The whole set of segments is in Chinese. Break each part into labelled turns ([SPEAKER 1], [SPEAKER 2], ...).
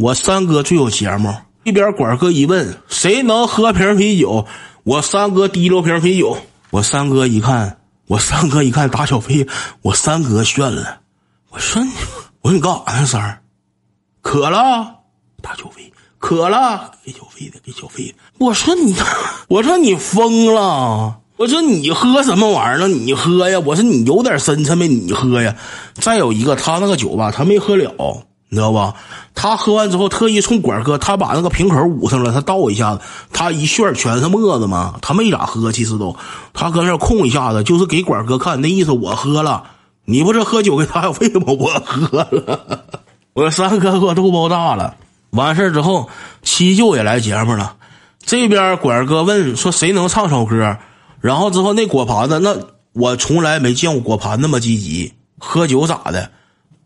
[SPEAKER 1] 我三哥最有节目。一边管哥一问，谁能喝瓶啤酒？我三哥提溜瓶啤酒。我三哥一看，我三哥一看打小费，我三哥炫了。我说你，我说你干啥呢，三儿？渴了，打小费。渴了，给小费的，给小费的。我说你，我说你疯了。我说你喝什么玩意儿呢？你喝呀！我说你有点深沉没？你喝呀！再有一个，他那个酒吧他没喝了，你知道吧？他喝完之后特意冲管哥，他把那个瓶口捂上了，他倒一下子，他一旋全是沫子嘛，他没咋喝，其实都，他搁那控一下子，就是给管哥看，那意思我喝了，你不是喝酒给打小费吗？我喝了，我三哥给我肚包大了。完事之后，七舅也来节目了，这边管哥问说谁能唱首歌。然后之后那果盘子，那我从来没见过果盘那么积极。喝酒咋的？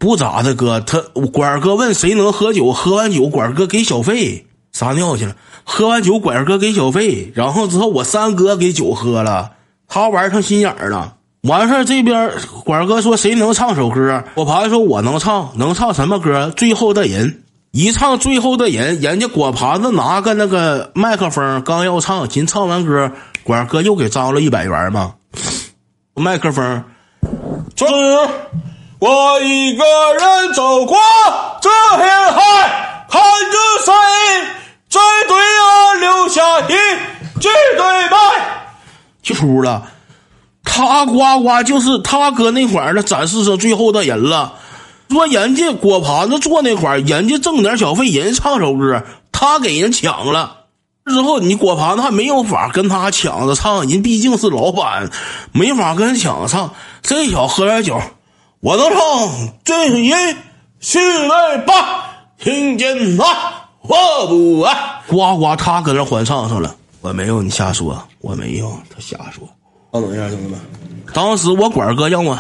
[SPEAKER 1] 不咋的，哥。他管哥问谁能喝酒，喝完酒管哥给小费，撒尿去了。喝完酒管哥给小费，然后之后我三哥给酒喝了，他玩成心眼儿了。完事儿这边管哥说谁能唱首歌，果盘说我能唱，能唱什么歌？最后的人一唱最后的人，人家果盘子拿个那个麦克风刚要唱，今唱完歌。管哥又给张了一百元嘛？麦克风，
[SPEAKER 2] 走我一个人走过这片海，看着谁在对岸留下一句对白，
[SPEAKER 1] 就出了。他呱呱就是他搁那块儿的展示上最后的人了。说人家果盘子坐那块儿，人家挣点小费，人唱首歌，他给人抢了。之后，你果盘子还没有法跟他抢着唱，人毕竟是老板，没法跟人抢着唱。这小喝点酒，我能唱这是一四位八，听见吗？我不爱。呱呱，他搁那欢唱上了，我没有，你瞎说，我没有，他瞎说。
[SPEAKER 2] 稍等一下，兄弟们，
[SPEAKER 1] 当时我管哥让我。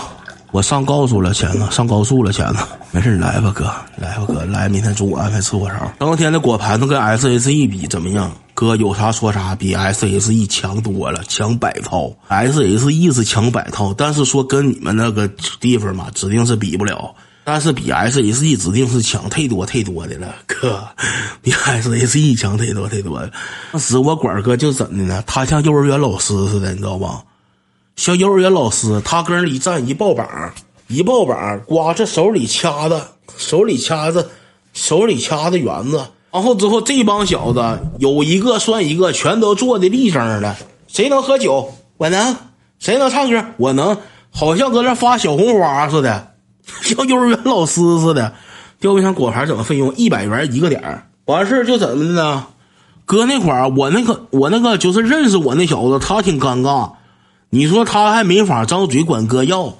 [SPEAKER 1] 我上高速了，钱呢？上高速了，钱呢？没事，来吧，哥，来吧，哥，来，明天中午安排吃火烧。当天的果盘子跟 S H E 比怎么样？哥有啥说啥，比 S S E 强多了，强百套。S S E 是强百套，但是说跟你们那个地方嘛，指定是比不了。但是比 S S E 指定是强太多太多的了，哥，比 S S E 强太多太多了。当时我管哥就怎的呢？他像幼儿园老师似的，你知道吧？像幼儿园老师，他跟那一站一抱膀，一抱膀，刮这手里掐的，手里掐着，手里掐着圆子。然后之后，这帮小子有一个算一个，全都坐的立正的。谁能喝酒？我能。谁能唱歌？我能。好像搁那发小红花似的，像幼儿园老师似的。吊冰箱果盘怎么费用？一百元一个点完事就怎么的呢？搁那块儿，我那个我那个就是认识我那小子，他挺尴尬。你说他还没法张嘴管哥要，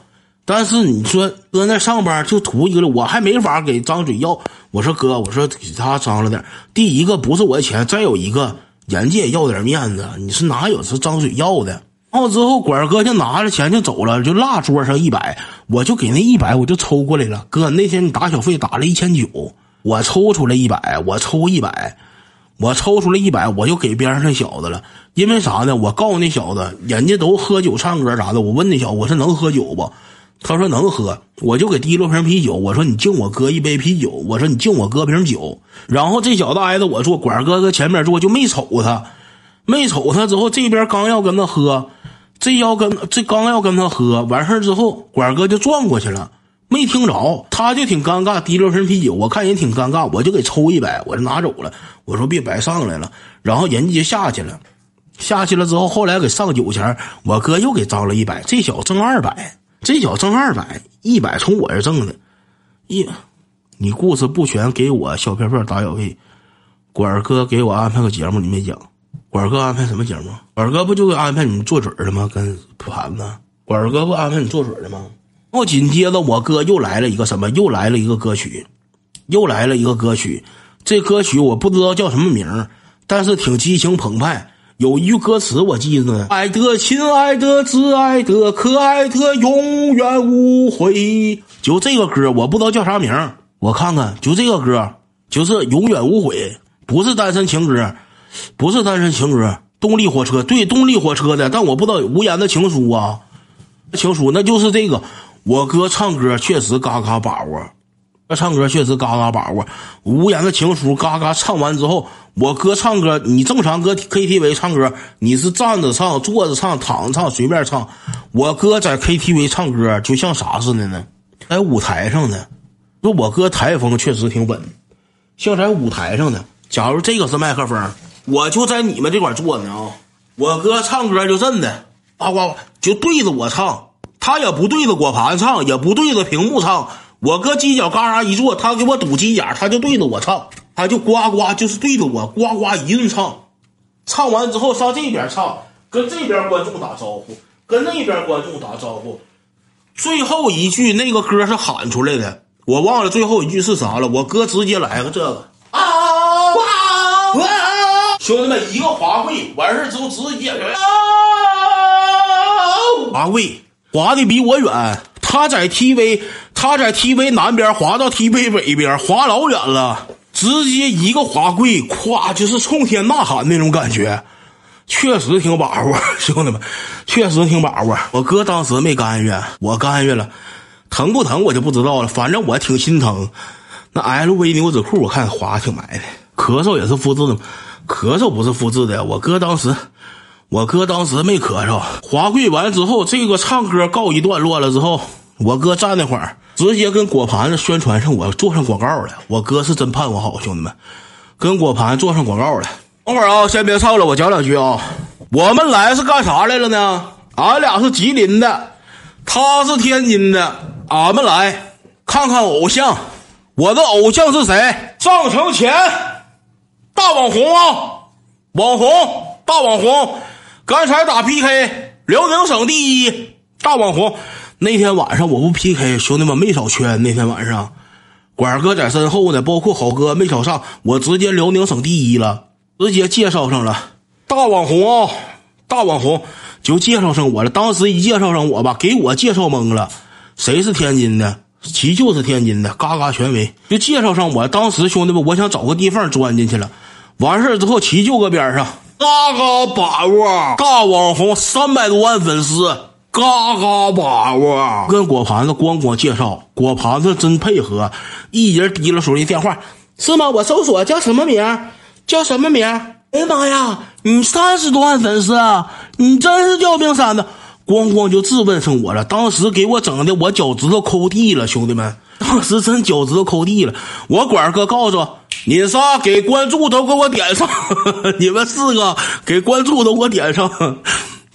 [SPEAKER 1] 但是你说搁那上班就图一个了，我还没法给张嘴要。我说哥，我说给他张了点。第一个不是我的钱，再有一个人家也要点面子。你是哪有是张嘴要的？然后之后管哥就拿着钱就走了，就落桌上一百，我就给那一百我就抽过来了。哥，那天你打小费打了一千九，我抽出来一百，我抽一百。我抽出来一百，我就给边上那小子了。因为啥呢？我告诉那小子，人家都喝酒唱歌啥的。我问那小子，我说能喝酒不？他说能喝。我就给提溜瓶啤酒。我说你敬我哥一杯啤酒。我说你敬我哥瓶酒。然后这小子挨着我坐，管哥搁前面坐，就没瞅他，没瞅他。之后这边刚要跟他喝，这要跟这刚要跟他喝完事之后，管哥就转过去了。没听着，他就挺尴尬，提溜瓶啤酒，我看人挺尴尬，我就给抽一百，我就拿走了。我说别白上来了，然后人家就下去了，下去了之后，后来给上酒钱，我哥又给张了一百，这小子挣二百，这小子挣二百，一百从我这挣的，一，你故事不全给我小片片打小费，管哥给我安排个节目，你没讲，管哥安排什么节目？管哥不就安排你做嘴的吗？跟盘子，管哥不安排你做嘴的吗？然后紧接着，我哥又来了一个什么？又来了一个歌曲，又来了一个歌曲。这歌曲我不知道叫什么名但是挺激情澎湃。有一句歌词我记着呢：“爱的、亲爱的、挚爱的、可爱的，永远无悔。”就这个歌，我不知道叫啥名我看看，就这个歌，就是《永远无悔》，不是单身情歌，不是单身情歌。动力火车对动力火车的，但我不知道无言的情书啊，情书那就是这个。我哥唱歌确实嘎嘎把握，唱歌确实嘎嘎把握，无言的情书嘎嘎唱完之后，我哥唱歌，你正常搁 KTV 唱歌，你是站着唱、坐着唱、躺着唱，随便唱。我哥在 KTV 唱歌就像啥似的呢？在舞台上呢。说我哥台风确实挺稳，像在舞台上呢。假如这个是麦克风，我就在你们这块坐呢啊。我哥唱歌就真的，呱呱就对着我唱，他也不对着果盘唱，也不对着屏幕唱。我搁犄角旮旯一坐，他给我堵犄角，他就对着我唱，他就呱呱，就是对着我呱呱一顿唱。唱完之后上这边唱，跟这边观众打招呼，跟那边观众打招呼。最后一句那个歌是喊出来的，我忘了最后一句是啥了。我哥直接来个这个啊哇哇！兄弟们，一个滑跪完事之后直接啊滑跪，滑的比我远。他在 TV，他在 TV 南边滑到 TV 北边，滑老远了，直接一个滑跪，咵就是冲天呐喊那种感觉，确实挺把握，兄弟们，确实挺把握。我哥当时没干预，我干预了，疼不疼我就不知道了，反正我挺心疼。那 LV 牛仔裤我看滑挺埋的，咳嗽也是复制的，咳嗽不是复制的。我哥当时。我哥当时没咳嗽，滑跪完之后，这个唱歌告一段落了之后，我哥站那会儿，直接跟果盘子宣传上我做上广告了。我哥是真盼我好，兄弟们，跟果盘做上广告了。等会儿啊，先别唱了，我讲两句啊。我们来是干啥来了呢？俺俩是吉林的，他是天津的，俺们来看看偶像。我的偶像是谁？上城前大网红啊，网红大网红。刚才打 PK，辽宁省第一大网红。那天晚上我不 PK，兄弟们没少圈。那天晚上，管哥在身后呢，包括好哥没少上，我直接辽宁省第一了，直接介绍上了大网红啊，大网红就介绍上我了。当时一介绍上我吧，给我介绍懵了，谁是天津的？其就是天津的，嘎嘎权威就介绍上我。当时兄弟们，我想找个地缝钻进去了。完事之后，齐就搁边上。嘎嘎把握，大网红三百多万粉丝，嘎嘎把握。跟果盘子咣咣介绍，果盘子真配合，一人提了手机电话，是吗？我搜索叫什么名？叫什么名？哎呀妈呀，你三十多万粉丝啊！你真是吊冰山的，咣咣就质问上我了。当时给我整的，我脚趾头抠地了，兄弟们，当时真脚趾头抠地了。我管哥告诉。你仨给关注都给我点上，你们四个给关注都给我点上，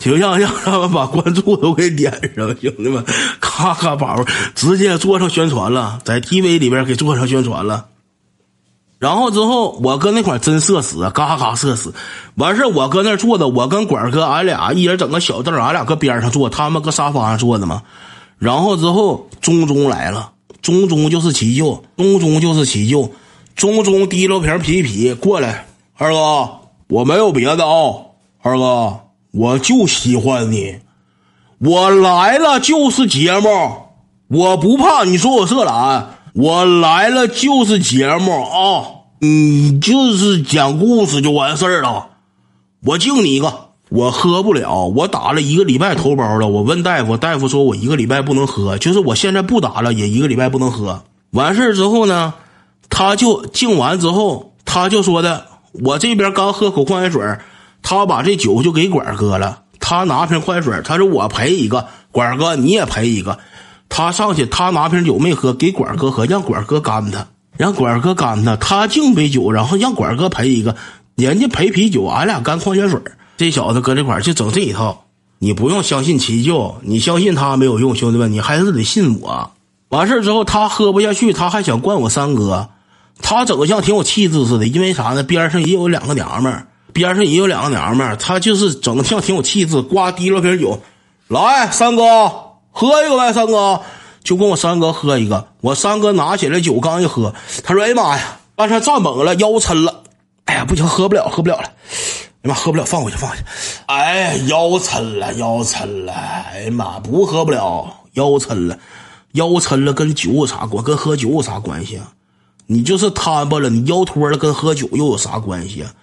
[SPEAKER 1] 就让让他们把关注都给点上，兄弟们，咔咔宝直接做上宣传了，在 TV 里边给做上宣传了。然后之后我搁那块真社死，嘎嘎社死。完事我搁那坐着，我跟管哥俺俩一人整个小凳，俺俩搁边上坐，他们搁沙发上坐着嘛。然后之后中中来了，中中就是齐舅，中中就是齐舅。中中滴溜瓶皮皮过来，二哥，我没有别的啊，二哥，我就喜欢你，我来了就是节目，我不怕你说我色懒，我来了就是节目啊，你就是讲故事就完事儿了，我敬你一个，我喝不了，我打了一个礼拜头孢了，我问大夫，大夫说我一个礼拜不能喝，就是我现在不打了，也一个礼拜不能喝，完事之后呢？他就敬完之后，他就说的：“我这边刚喝口矿泉水，他把这酒就给管哥了。他拿瓶矿泉水，他说我赔一个，管哥你也赔一个。他上去，他拿瓶酒没喝，给管哥喝，让管哥干他，让管哥干他。他敬杯酒，然后让管哥赔一个，人家赔啤酒，俺俩干矿泉水。这小子搁这块就整这一套。你不用相信齐舅，你相信他没有用，兄弟们，你还是得信我。完事之后，他喝不下去，他还想灌我三哥。”他整个像挺有气质似的，因为啥呢？边上也有两个娘们儿，边上也有两个娘们儿，她就是整的像挺有气质。呱提了瓶酒，来，三哥喝一个呗，三哥就跟我三哥喝一个。我三哥拿起来酒刚一喝，他说：“哎呀妈呀，刚才站猛了，腰抻了，哎呀不行，喝不了，喝不了了，哎妈喝不了，放回去，放回去。哎，腰抻了，腰抻了，哎呀妈，不喝不了，腰抻了，腰抻了，跟酒有啥关？跟喝酒有啥关系啊？”你就是摊巴了，你腰托了，跟喝酒又有啥关系啊？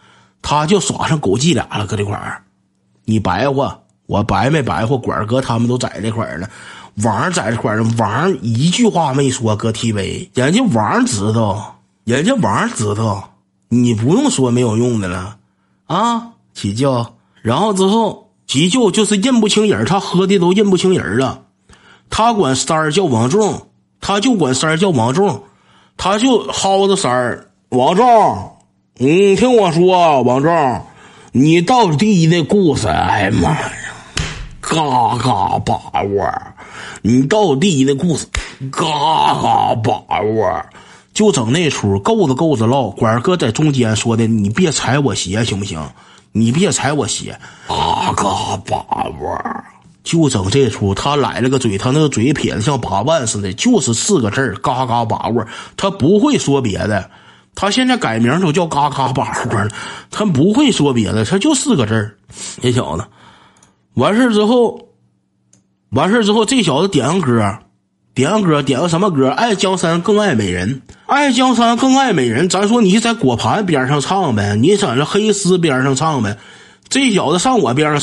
[SPEAKER 1] 他就耍上狗伎俩了，搁这块儿，你白话，我白没白话？管哥他们都在这块儿呢。王在这块儿，王一句话没说，搁 TV，人家王知道，人家王知道，你不用说没有用的了，啊，起叫，然后之后急救就是认不清人，他喝的都认不清人了，他管三儿叫王仲，他就管三儿叫王仲，他就薅着三儿，王仲，嗯，听我说，王仲，你到底的故事，哎呀妈呀！嘎嘎把窝，你到底的故事，嘎嘎把窝，就整那出，够着够着唠。管哥在中间说的，你别踩我鞋行不行？你别踩我鞋，嘎嘎把窝，就整这出。他来了个嘴，他那个嘴撇的像八万似的，就是四个字，嘎嘎把窝。他不会说别的，他现在改名都叫嘎嘎把窝了。他不会说别的，他就四个字儿。这小子。完事之后，完事之后，这小子点个歌，点个歌，点个什么歌？爱江山更爱美人，爱江山更爱美人。咱说你在果盘边上唱呗，你在那黑丝边上唱呗。这小子上我边上唱。